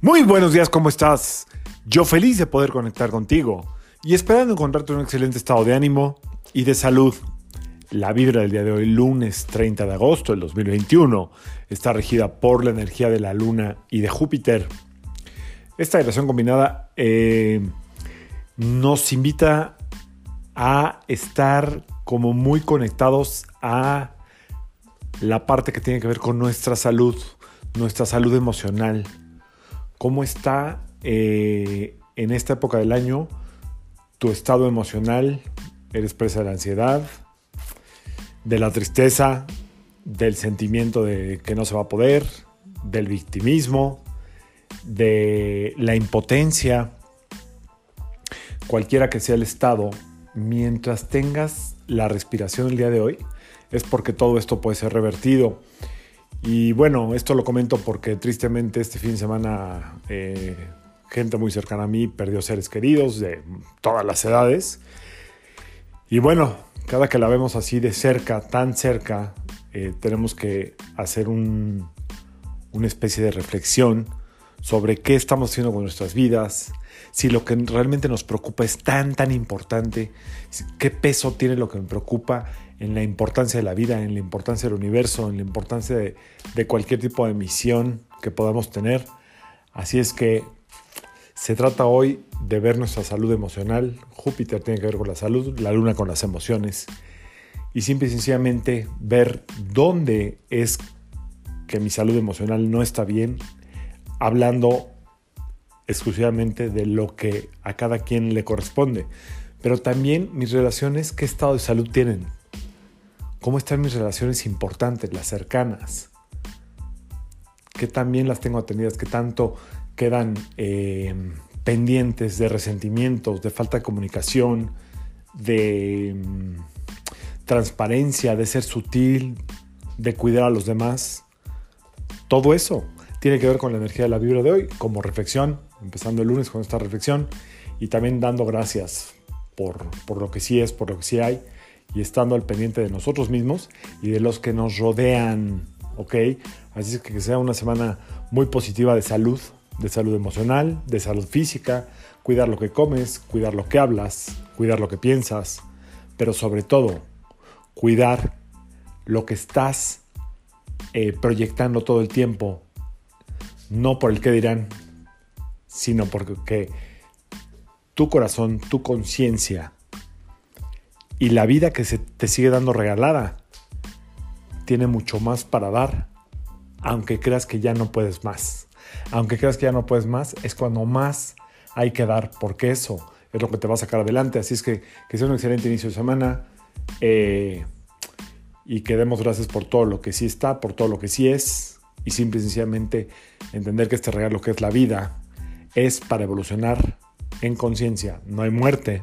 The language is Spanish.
Muy buenos días, ¿cómo estás? Yo feliz de poder conectar contigo y esperando encontrarte en un excelente estado de ánimo y de salud. La vibra del día de hoy, lunes 30 de agosto del 2021, está regida por la energía de la luna y de Júpiter. Esta relación combinada eh, nos invita a estar como muy conectados a la parte que tiene que ver con nuestra salud, nuestra salud emocional. ¿Cómo está eh, en esta época del año tu estado emocional? ¿Eres presa de la ansiedad, de la tristeza, del sentimiento de que no se va a poder, del victimismo, de la impotencia? Cualquiera que sea el estado, mientras tengas la respiración el día de hoy, es porque todo esto puede ser revertido. Y bueno, esto lo comento porque tristemente este fin de semana eh, gente muy cercana a mí perdió seres queridos de todas las edades. Y bueno, cada que la vemos así de cerca, tan cerca, eh, tenemos que hacer un, una especie de reflexión sobre qué estamos haciendo con nuestras vidas, si lo que realmente nos preocupa es tan, tan importante, qué peso tiene lo que me preocupa en la importancia de la vida, en la importancia del universo, en la importancia de, de cualquier tipo de misión que podamos tener. Así es que se trata hoy de ver nuestra salud emocional. Júpiter tiene que ver con la salud, la luna con las emociones. Y simple y sencillamente ver dónde es que mi salud emocional no está bien, hablando exclusivamente de lo que a cada quien le corresponde, pero también mis relaciones, qué estado de salud tienen, cómo están mis relaciones importantes, las cercanas, qué también las tengo atendidas, qué tanto quedan eh, pendientes de resentimientos, de falta de comunicación, de mm, transparencia, de ser sutil, de cuidar a los demás. Todo eso tiene que ver con la energía de la vibra de hoy, como reflexión, empezando el lunes con esta reflexión y también dando gracias por, por lo que sí es, por lo que sí hay y estando al pendiente de nosotros mismos y de los que nos rodean, ¿ok? Así es que que sea una semana muy positiva de salud, de salud emocional, de salud física, cuidar lo que comes, cuidar lo que hablas, cuidar lo que piensas, pero sobre todo, cuidar lo que estás eh, proyectando todo el tiempo, no por el que dirán, sino porque tu corazón, tu conciencia y la vida que se te sigue dando regalada tiene mucho más para dar, aunque creas que ya no puedes más. Aunque creas que ya no puedes más, es cuando más hay que dar, porque eso es lo que te va a sacar adelante. Así es que que sea un excelente inicio de semana eh, y que demos gracias por todo lo que sí está, por todo lo que sí es y simple y sencillamente entender que este regalo que es la vida es para evolucionar en conciencia. No hay muerte,